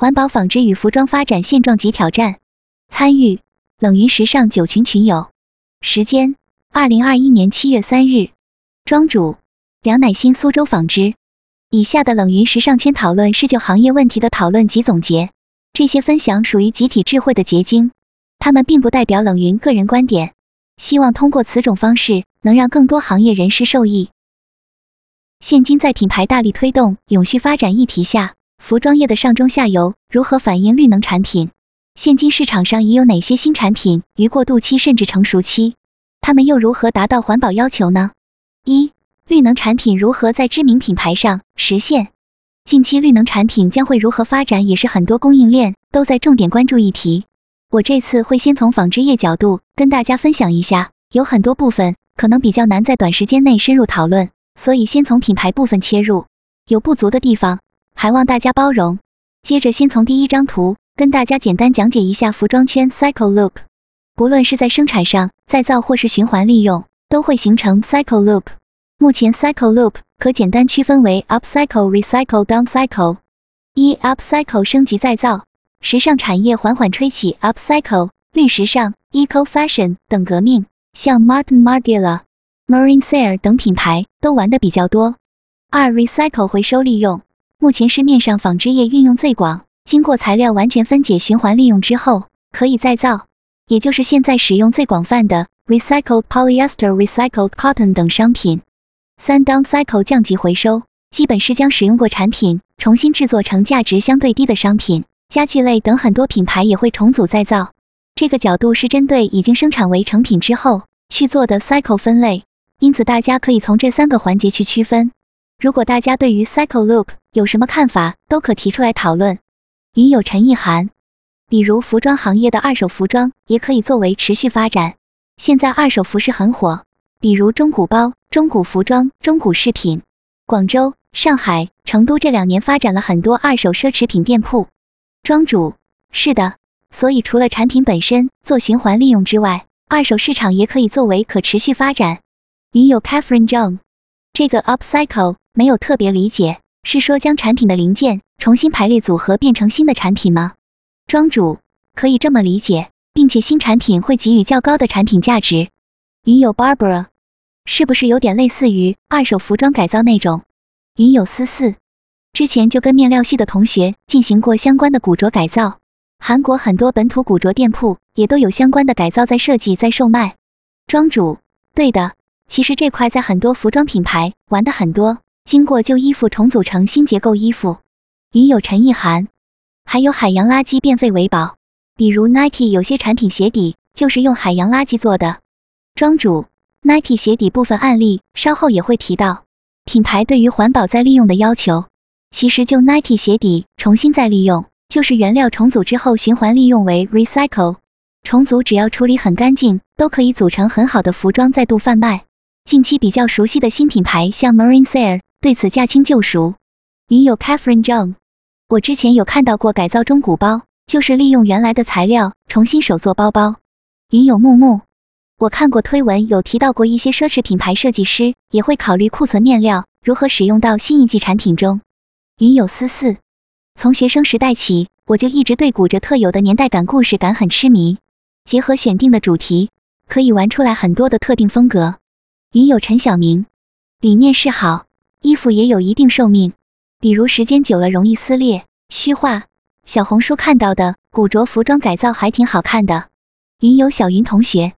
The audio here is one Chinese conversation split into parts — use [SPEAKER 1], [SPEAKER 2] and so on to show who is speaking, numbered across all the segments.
[SPEAKER 1] 环保纺织与服装发展现状及挑战。参与冷云时尚九群群友。时间：二零二一年七月三日。庄主：梁乃馨苏州纺织。以下的冷云时尚圈讨论是就行业问题的讨论及总结，这些分享属于集体智慧的结晶，他们并不代表冷云个人观点。希望通过此种方式，能让更多行业人士受益。现今在品牌大力推动永续发展议题下，服装业的上中下游如何反映绿能产品？现今市场上已有哪些新产品于过渡期甚至成熟期？它们又如何达到环保要求呢？一、绿能产品如何在知名品牌上实现？近期绿能产品将会如何发展，也是很多供应链都在重点关注议题。我这次会先从纺织业角度跟大家分享一下，有很多部分可能比较难在短时间内深入讨论。所以先从品牌部分切入，有不足的地方，还望大家包容。接着先从第一张图跟大家简单讲解一下服装圈 cycle loop，不论是在生产上、再造或是循环利用，都会形成 cycle loop。目前 cycle loop 可简单区分为 upcycle、recycle、downcycle。一 upcycle 升级再造，时尚产业缓缓吹起 upcycle、绿时尚、eco fashion 等革命，像 Martin Margiela。Marine s a r 等品牌都玩的比较多。二 recycle 回收利用，目前市面上纺织业运用最广，经过材料完全分解循环利用之后，可以再造，也就是现在使用最广泛的 recycled polyester、recycled cotton 等商品。三 downcycle 降级回收，基本是将使用过产品重新制作成价值相对低的商品，家具类等很多品牌也会重组再造。这个角度是针对已经生产为成品之后去做的 cycle 分类。因此，大家可以从这三个环节去区分。如果大家对于 cycle loop 有什么看法，都可提出来讨论。云有陈意涵，比如服装行业的二手服装也可以作为持续发展。现在二手服饰很火，比如中古包、中古服装、中古饰品。广州、上海、成都这两年发展了很多二手奢侈品店铺。庄主，是的，所以除了产品本身做循环利用之外，二手市场也可以作为可持续发展。云友 Catherine Zhang，这个 upcycle 没有特别理解，是说将产品的零件重新排列组合变成新的产品吗？庄主可以这么理解，并且新产品会给予较高的产品价值。云友 Barbara，是不是有点类似于二手服装改造那种？云友思思，之前就跟面料系的同学进行过相关的古着改造，韩国很多本土古着店铺也都有相关的改造在设计在售卖。庄主，对的。其实这块在很多服装品牌玩的很多，经过旧衣服重组成新结构衣服。与有陈意涵，还有海洋垃圾变废为宝，比如 Nike 有些产品鞋底就是用海洋垃圾做的。庄主，Nike 鞋底部分案例稍后也会提到。品牌对于环保再利用的要求，其实就 Nike 鞋底重新再利用，就是原料重组之后循环利用为 recycle，重组只要处理很干净，都可以组成很好的服装再度贩卖。近期比较熟悉的新品牌，像 Marine s a r 对此驾轻就熟。云友 Catherine Zhang，我之前有看到过改造中古包，就是利用原来的材料重新手做包包。云友木木，我看过推文有提到过一些奢侈品牌设计师也会考虑库存面料如何使用到新一季产品中。云友思思，从学生时代起，我就一直对古着特有的年代感、故事感很痴迷，结合选定的主题，可以玩出来很多的特定风格。云友陈晓明，理念是好，衣服也有一定寿命，比如时间久了容易撕裂、虚化。小红书看到的古着服装改造还挺好看的。云友小云同学，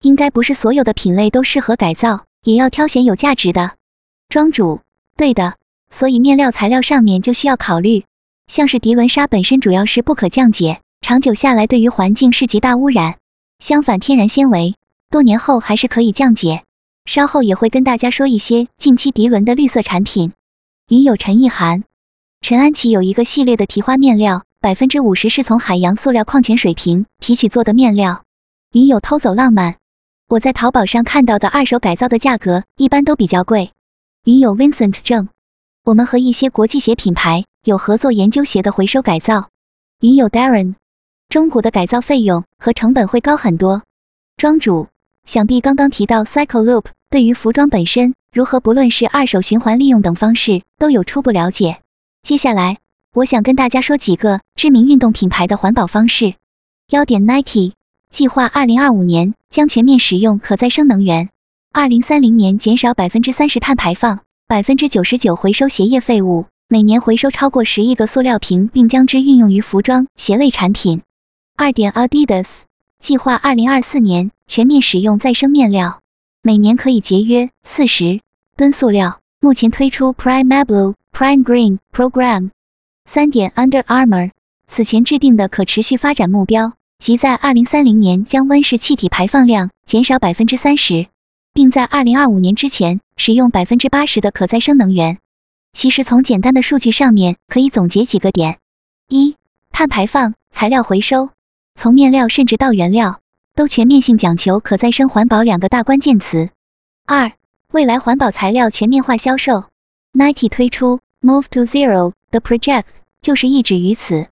[SPEAKER 1] 应该不是所有的品类都适合改造，也要挑选有价值的。庄主，对的，所以面料材料上面就需要考虑，像是涤纶纱本身主要是不可降解，长久下来对于环境是极大污染。相反，天然纤维多年后还是可以降解。稍后也会跟大家说一些近期涤纶的绿色产品。云友陈意涵，陈安琪有一个系列的提花面料，百分之五十是从海洋塑料矿泉水瓶提取做的面料。云友偷走浪漫，我在淘宝上看到的二手改造的价格一般都比较贵。云友 Vincent 正，我们和一些国际鞋品牌有合作研究鞋的回收改造。云友 Darren，中古的改造费用和成本会高很多。庄主。想必刚刚提到 cycle loop，对于服装本身如何，不论是二手循环利用等方式，都有初步了解。接下来我想跟大家说几个知名运动品牌的环保方式。幺点 Nike 计划二零二五年将全面使用可再生能源，二零三零年减少百分之三十碳排放，百分之九十九回收鞋业废物，每年回收超过十亿个塑料瓶，并将之运用于服装、鞋类产品。二点 Adidas 计划二零二四年全面使用再生面料，每年可以节约四十吨塑料。目前推出 Prime Blue、Prime Green Program。三点 Under Armour 此前制定的可持续发展目标，即在二零三零年将温室气体排放量减少百分之三十，并在二零二五年之前使用百分之八十的可再生能源。其实从简单的数据上面可以总结几个点：一、碳排放、材料回收，从面料甚至到原料，都全面性讲求可再生环保两个大关键词。二未来环保材料全面化销售，Nike 推出 Move to Zero 的 project 就是一指于此。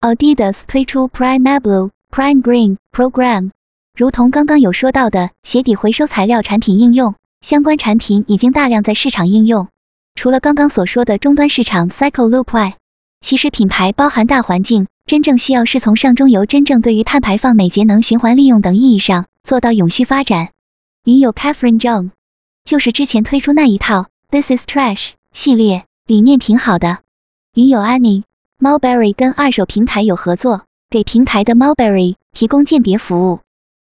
[SPEAKER 1] Adidas 推出 Prime Blue、Prime Green Program，如同刚刚有说到的鞋底回收材料产品应用，相关产品已经大量在市场应用。除了刚刚所说的终端市场 Cycle Loop 外，其实品牌包含大环境，真正需要是从上中游真正对于碳排放、美节能、循环利用等意义上做到永续发展。云友 Catherine Zhang。就是之前推出那一套 This is Trash 系列，理念挺好的。云友 Annie、Mulberry 跟二手平台有合作，给平台的 Mulberry 提供鉴别服务。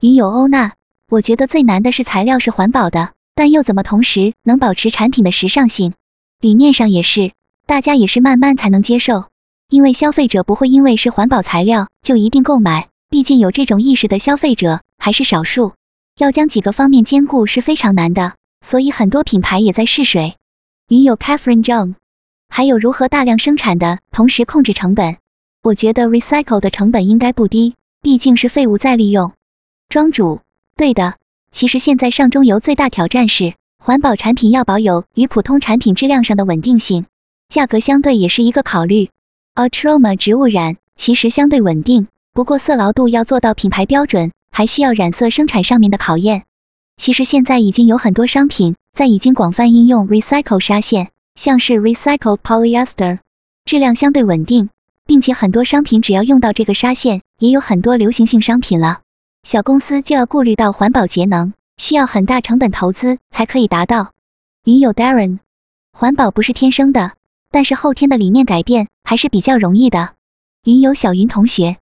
[SPEAKER 1] 云友欧娜，我觉得最难的是材料是环保的，但又怎么同时能保持产品的时尚性？理念上也是，大家也是慢慢才能接受，因为消费者不会因为是环保材料就一定购买，毕竟有这种意识的消费者还是少数，要将几个方面兼顾是非常难的。所以很多品牌也在试水。云友 Catherine Zhang，还有如何大量生产的同时控制成本？我觉得 recycle 的成本应该不低，毕竟是废物再利用。庄主，对的，其实现在上中游最大挑战是环保产品要保有与普通产品质量上的稳定性，价格相对也是一个考虑。A t r o m a 植物染其实相对稳定，不过色牢度要做到品牌标准，还需要染色生产上面的考验。其实现在已经有很多商品在已经广泛应用 recycle 纱线，像是 recycled polyester，质量相对稳定，并且很多商品只要用到这个纱线，也有很多流行性商品了。小公司就要顾虑到环保节能，需要很大成本投资才可以达到。云友 Darren，环保不是天生的，但是后天的理念改变还是比较容易的。云友小云同学，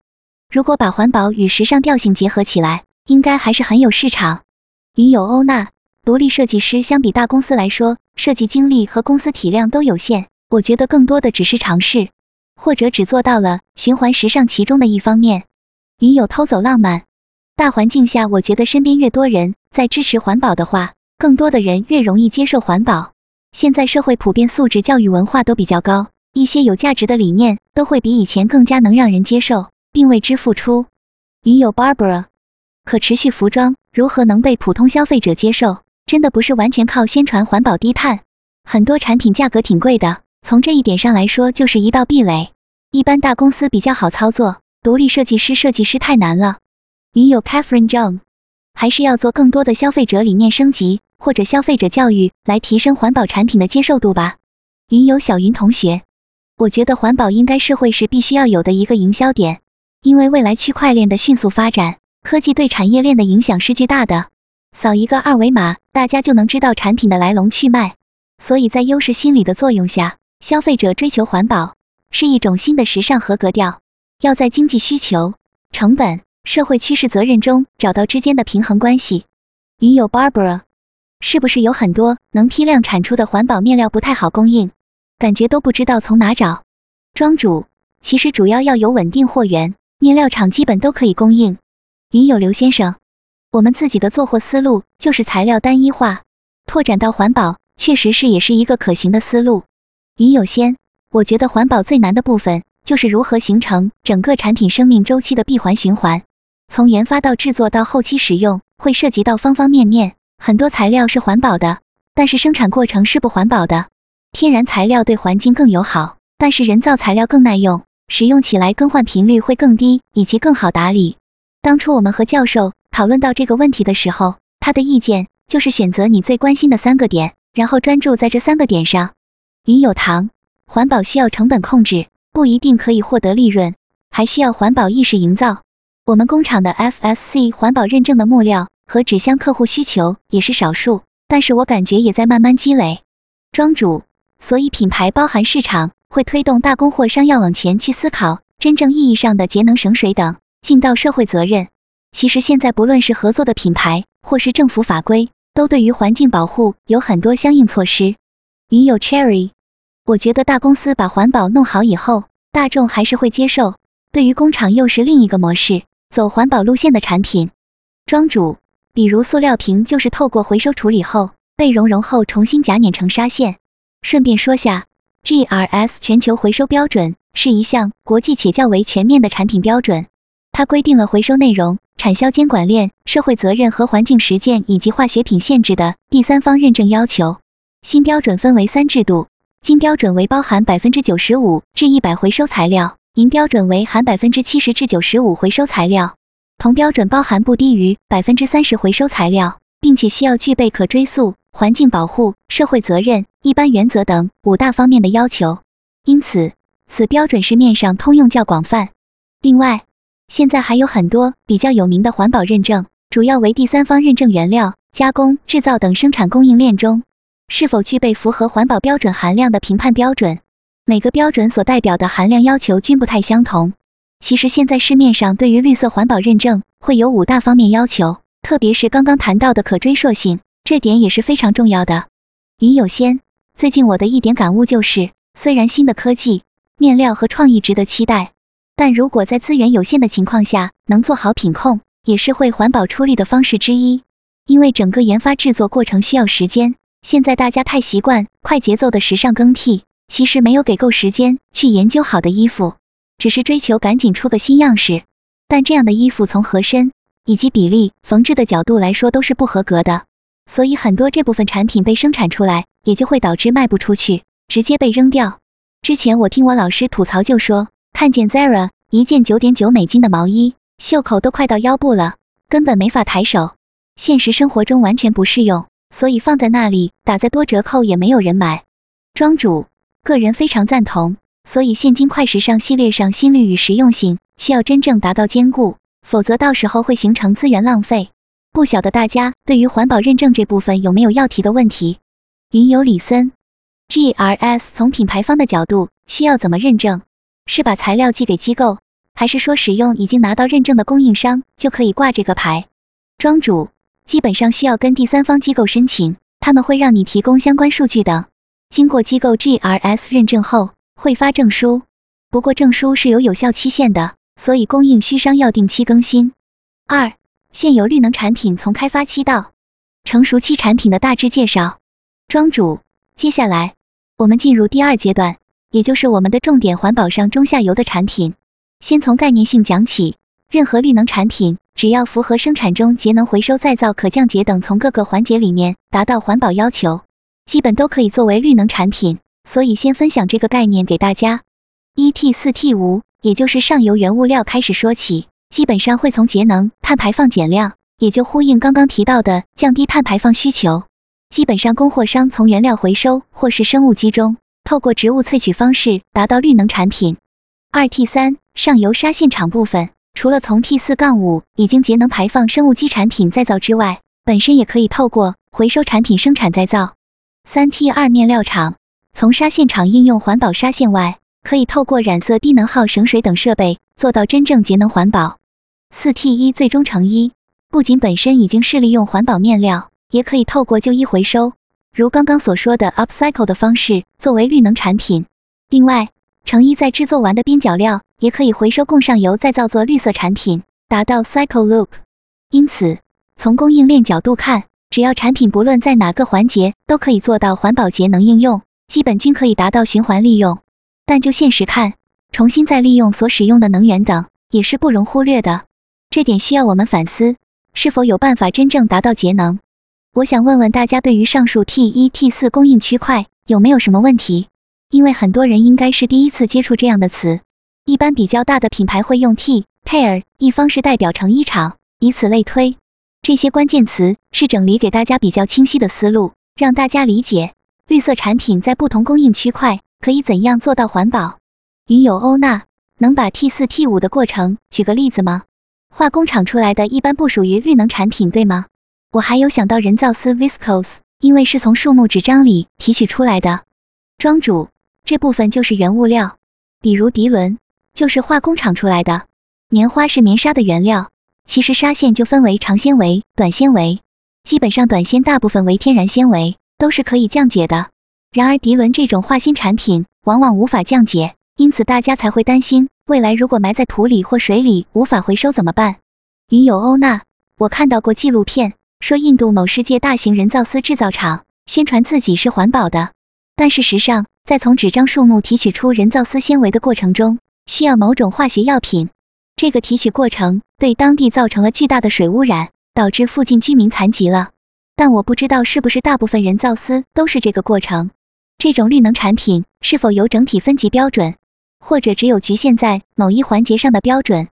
[SPEAKER 1] 如果把环保与时尚调性结合起来，应该还是很有市场。云友欧娜，独立设计师相比大公司来说，设计精力和公司体量都有限，我觉得更多的只是尝试，或者只做到了循环时尚其中的一方面。云友偷走浪漫，大环境下，我觉得身边越多人在支持环保的话，更多的人越容易接受环保。现在社会普遍素质、教育、文化都比较高，一些有价值的理念都会比以前更加能让人接受，并为之付出。云友 Barbara。可持续服装如何能被普通消费者接受？真的不是完全靠宣传环保低碳，很多产品价格挺贵的，从这一点上来说就是一道壁垒。一般大公司比较好操作，独立设计师设计师太难了。云友 Catherine Zhang，还是要做更多的消费者理念升级或者消费者教育，来提升环保产品的接受度吧。云游小云同学，我觉得环保应该是会是必须要有的一个营销点，因为未来区块链的迅速发展。科技对产业链的影响是巨大的，扫一个二维码，大家就能知道产品的来龙去脉。所以在优势心理的作用下，消费者追求环保是一种新的时尚和格调。要在经济需求、成本、社会趋势、责任中找到之间的平衡关系。云友 Barbara，是不是有很多能批量产出的环保面料不太好供应？感觉都不知道从哪找。庄主，其实主要要有稳定货源，面料厂基本都可以供应。云友刘先生，我们自己的做货思路就是材料单一化，拓展到环保，确实是也是一个可行的思路。云友先，我觉得环保最难的部分就是如何形成整个产品生命周期的闭环循环，从研发到制作到后期使用，会涉及到方方面面。很多材料是环保的，但是生产过程是不环保的。天然材料对环境更友好，但是人造材料更耐用，使用起来更换频率会更低，以及更好打理。当初我们和教授讨论到这个问题的时候，他的意见就是选择你最关心的三个点，然后专注在这三个点上。云有糖，环保需要成本控制，不一定可以获得利润，还需要环保意识营造。我们工厂的 FSC 环保认证的木料和纸箱客户需求也是少数，但是我感觉也在慢慢积累。庄主，所以品牌包含市场，会推动大供货商要往前去思考真正意义上的节能省水等，尽到社会责任。其实现在不论是合作的品牌，或是政府法规，都对于环境保护有很多相应措施。云友 Cherry，我觉得大公司把环保弄好以后，大众还是会接受。对于工厂又是另一个模式。走环保路线的产品，庄主，比如塑料瓶就是透过回收处理后被熔融后重新夹碾成纱线。顺便说下，GRS 全球回收标准是一项国际且较为全面的产品标准，它规定了回收内容、产销监管链、社会责任和环境实践以及化学品限制的第三方认证要求。新标准分为三制度，金标准为包含百分之九十五至一百回收材料。银标准为含百分之七十至九十五回收材料，铜标准包含不低于百分之三十回收材料，并且需要具备可追溯、环境保护、社会责任、一般原则等五大方面的要求。因此，此标准市面上通用较广泛。另外，现在还有很多比较有名的环保认证，主要为第三方认证原料、加工、制造等生产供应链中是否具备符合环保标准含量的评判标准。每个标准所代表的含量要求均不太相同。其实现在市面上对于绿色环保认证会有五大方面要求，特别是刚刚谈到的可追溯性，这点也是非常重要的。云有仙，最近我的一点感悟就是，虽然新的科技、面料和创意值得期待，但如果在资源有限的情况下能做好品控，也是会环保出力的方式之一。因为整个研发制作过程需要时间，现在大家太习惯快节奏的时尚更替。其实没有给够时间去研究好的衣服，只是追求赶紧出个新样式。但这样的衣服从合身以及比例、缝制的角度来说都是不合格的，所以很多这部分产品被生产出来，也就会导致卖不出去，直接被扔掉。之前我听我老师吐槽就说，看见 Zara 一件九点九美金的毛衣，袖口都快到腰部了，根本没法抬手。现实生活中完全不适用，所以放在那里打再多折扣也没有人买。庄主。个人非常赞同，所以现今快时尚系列上心率与实用性需要真正达到兼顾，否则到时候会形成资源浪费。不晓得大家对于环保认证这部分有没有要提的问题？云游李森，GRS 从品牌方的角度需要怎么认证？是把材料寄给机构，还是说使用已经拿到认证的供应商就可以挂这个牌？庄主，基本上需要跟第三方机构申请，他们会让你提供相关数据等。经过机构 GRS 认证后，会发证书，不过证书是有有效期限的，所以供应需商要定期更新。二、现有绿能产品从开发期到成熟期产品的大致介绍。庄主，接下来我们进入第二阶段，也就是我们的重点环保上中下游的产品。先从概念性讲起，任何绿能产品只要符合生产中节能、回收、再造、可降解等从各个环节里面达到环保要求。基本都可以作为绿能产品，所以先分享这个概念给大家。一 T 四 T 五，也就是上游原物料开始说起，基本上会从节能、碳排放减量，也就呼应刚刚提到的降低碳排放需求。基本上供货商从原料回收或是生物基中，透过植物萃取方式达到绿能产品。二 T 三上游纱线厂部分，除了从 T 四杠五已经节能排放生物基产品再造之外，本身也可以透过回收产品生产再造。三 T 二面料厂从纱线厂应用环保纱线外，可以透过染色低能耗省水等设备做到真正节能环保。四 T 一最终成衣不仅本身已经是利用环保面料，也可以透过旧衣回收，如刚刚所说的 upcycle 的方式作为绿能产品。另外，成衣在制作完的边角料也可以回收供上游再造作绿色产品，达到 cycle loop。因此，从供应链角度看，只要产品不论在哪个环节都可以做到环保节能应用，基本均可以达到循环利用。但就现实看，重新再利用所使用的能源等也是不容忽略的。这点需要我们反思，是否有办法真正达到节能？我想问问大家，对于上述 T 一、T 四供应区块有没有什么问题？因为很多人应该是第一次接触这样的词。一般比较大的品牌会用 T、Tear 一方是代表成衣厂，以此类推。这些关键词是整理给大家比较清晰的思路，让大家理解绿色产品在不同供应区块可以怎样做到环保。云友欧娜，能把 T 四 T 五的过程举个例子吗？化工厂出来的一般不属于绿能产品，对吗？我还有想到人造丝 Viscose，因为是从树木纸张里提取出来的。庄主，这部分就是原物料，比如涤纶就是化工厂出来的，棉花是棉纱的原料。其实纱线就分为长纤维、短纤维，基本上短纤大部分为天然纤维，都是可以降解的。然而涤纶这种化纤产品往往无法降解，因此大家才会担心未来如果埋在土里或水里无法回收怎么办？云友欧娜，我看到过纪录片，说印度某世界大型人造丝制造厂宣传自己是环保的，但事实上在从纸张树木提取出人造丝纤维的过程中，需要某种化学药品。这个提取过程对当地造成了巨大的水污染，导致附近居民残疾了。但我不知道是不是大部分人造丝都是这个过程。这种绿能产品是否有整体分级标准，或者只有局限在某一环节上的标准？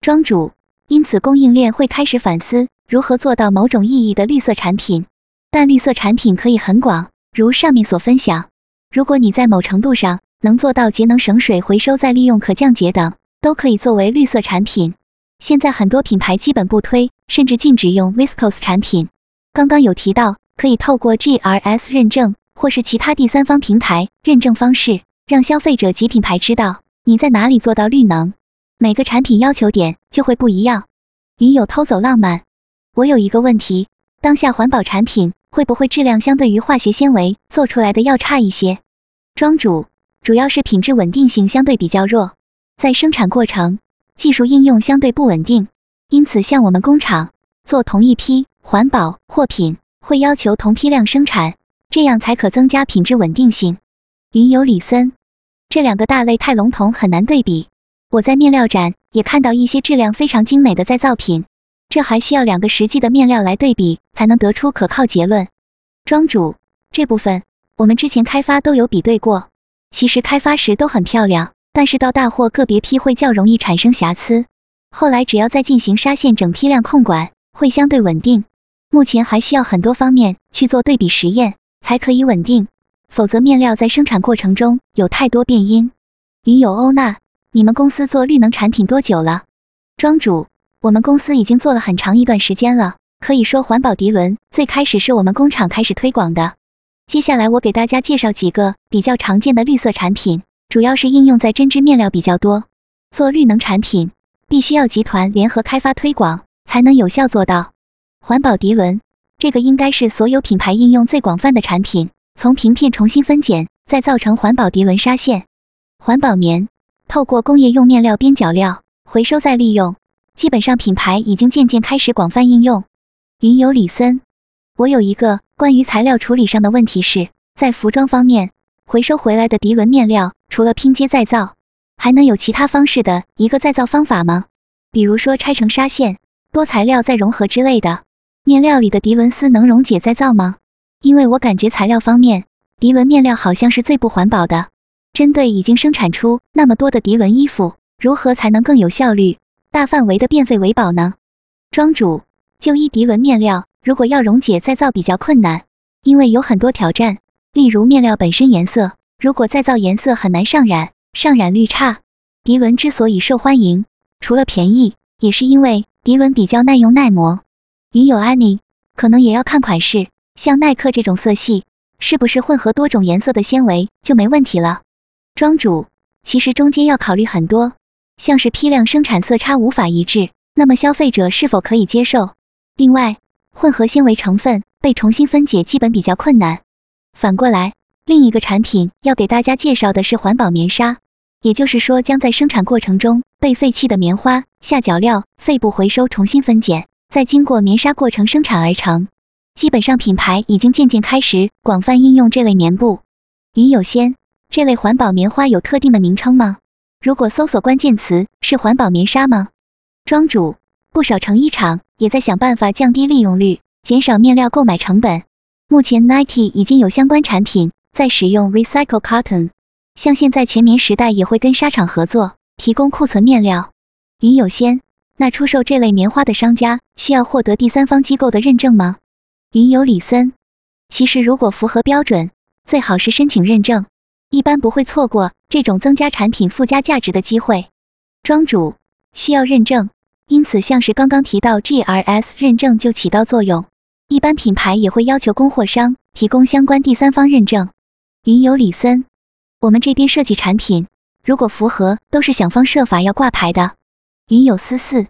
[SPEAKER 1] 庄主，因此供应链会开始反思如何做到某种意义的绿色产品。但绿色产品可以很广，如上面所分享。如果你在某程度上能做到节能省水、回收再利用、可降解等。都可以作为绿色产品。现在很多品牌基本不推，甚至禁止用 Viscose 产品。刚刚有提到，可以透过 GRS 认证或是其他第三方平台认证方式，让消费者及品牌知道你在哪里做到绿能。每个产品要求点就会不一样。云友偷走浪漫，我有一个问题，当下环保产品会不会质量相对于化学纤维做出来的要差一些？庄主，主要是品质稳定性相对比较弱。在生产过程，技术应用相对不稳定，因此像我们工厂做同一批环保货品，会要求同批量生产，这样才可增加品质稳定性。云游李森，这两个大类太笼统，很难对比。我在面料展也看到一些质量非常精美的再造品，这还需要两个实际的面料来对比，才能得出可靠结论。庄主，这部分我们之前开发都有比对过，其实开发时都很漂亮。但是到大货个别批会较容易产生瑕疵，后来只要再进行纱线整批量控管，会相对稳定。目前还需要很多方面去做对比实验，才可以稳定，否则面料在生产过程中有太多变因。云友欧娜，你们公司做绿能产品多久了？庄主，我们公司已经做了很长一段时间了，可以说环保涤纶最开始是我们工厂开始推广的。接下来我给大家介绍几个比较常见的绿色产品。主要是应用在针织面料比较多，做绿能产品必须要集团联合开发推广，才能有效做到。环保涤纶，这个应该是所有品牌应用最广泛的产品，从平片重新分拣，再造成环保涤纶纱线。环保棉，透过工业用面料边角料回收再利用，基本上品牌已经渐渐开始广泛应用。云游李森，我有一个关于材料处理上的问题是，在服装方面。回收回来的涤纶面料，除了拼接再造，还能有其他方式的一个再造方法吗？比如说拆成纱线，多材料再融合之类的。面料里的涤纶丝能溶解再造吗？因为我感觉材料方面，涤纶面料好像是最不环保的。针对已经生产出那么多的涤纶衣服，如何才能更有效率、大范围的变废为宝呢？庄主，就一涤纶面料，如果要溶解再造比较困难，因为有很多挑战。例如面料本身颜色，如果再造颜色很难上染，上染率差。涤纶之所以受欢迎，除了便宜，也是因为涤纶比较耐用耐磨。云友安妮，可能也要看款式，像耐克这种色系，是不是混合多种颜色的纤维就没问题了？庄主，其实中间要考虑很多，像是批量生产色差无法一致，那么消费者是否可以接受？另外，混合纤维成分被重新分解基本比较困难。反过来，另一个产品要给大家介绍的是环保棉纱，也就是说将在生产过程中被废弃的棉花、下脚料、废布回收重新分拣，再经过棉纱过程生产而成。基本上品牌已经渐渐开始广泛应用这类棉布。云有仙，这类环保棉花有特定的名称吗？如果搜索关键词是环保棉纱吗？庄主，不少成衣厂也在想办法降低利用率，减少面料购买成本。目前 Nike 已经有相关产品在使用 recycle cotton，像现在全棉时代也会跟纱厂合作，提供库存面料。云有仙，那出售这类棉花的商家需要获得第三方机构的认证吗？云有李森，其实如果符合标准，最好是申请认证。一般不会错过这种增加产品附加价值的机会。庄主需要认证，因此像是刚刚提到 GRS 认证就起到作用。一般品牌也会要求供货商提供相关第三方认证。云游李森，我们这边设计产品，如果符合，都是想方设法要挂牌的。云有思思，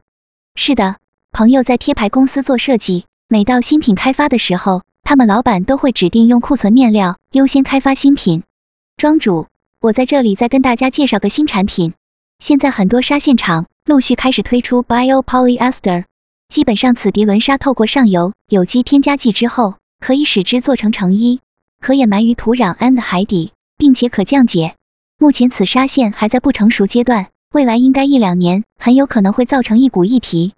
[SPEAKER 1] 是的，朋友在贴牌公司做设计，每到新品开发的时候，他们老板都会指定用库存面料优先开发新品。庄主，我在这里再跟大家介绍个新产品，现在很多纱线厂陆续开始推出 Bio Polyester，基本上此涤纶纱透过上游有机添加剂之后，可以使之做成成衣。可掩埋于土壤 and 海底，并且可降解。目前此纱线还在不成熟阶段，未来应该一两年很有可能会造成一股议题。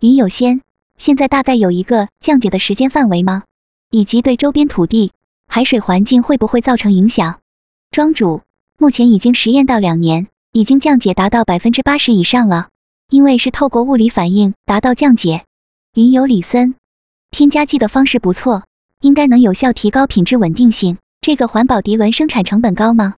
[SPEAKER 1] 云有仙，现在大概有一个降解的时间范围吗？以及对周边土地、海水环境会不会造成影响？庄主，目前已经实验到两年，已经降解达到百分之八十以上了，因为是透过物理反应达到降解。云游李森，添加剂的方式不错。应该能有效提高品质稳定性。这个环保涤纶生产成本高吗？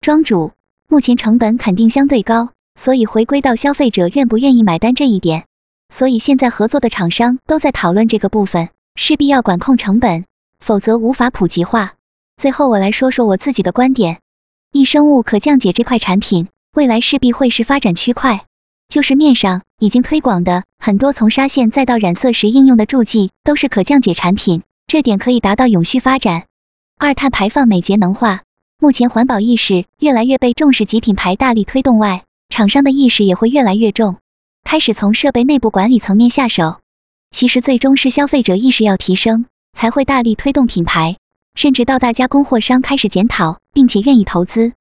[SPEAKER 1] 庄主，目前成本肯定相对高，所以回归到消费者愿不愿意买单这一点。所以现在合作的厂商都在讨论这个部分，势必要管控成本，否则无法普及化。最后我来说说我自己的观点，易生物可降解这块产品，未来势必会是发展区块。就是面上已经推广的很多从纱线再到染色时应用的助剂，都是可降解产品。这点可以达到永续发展。二碳排放美节能化，目前环保意识越来越被重视及品牌大力推动外，厂商的意识也会越来越重，开始从设备内部管理层面下手。其实最终是消费者意识要提升，才会大力推动品牌，甚至到大家供货商开始检讨，并且愿意投资。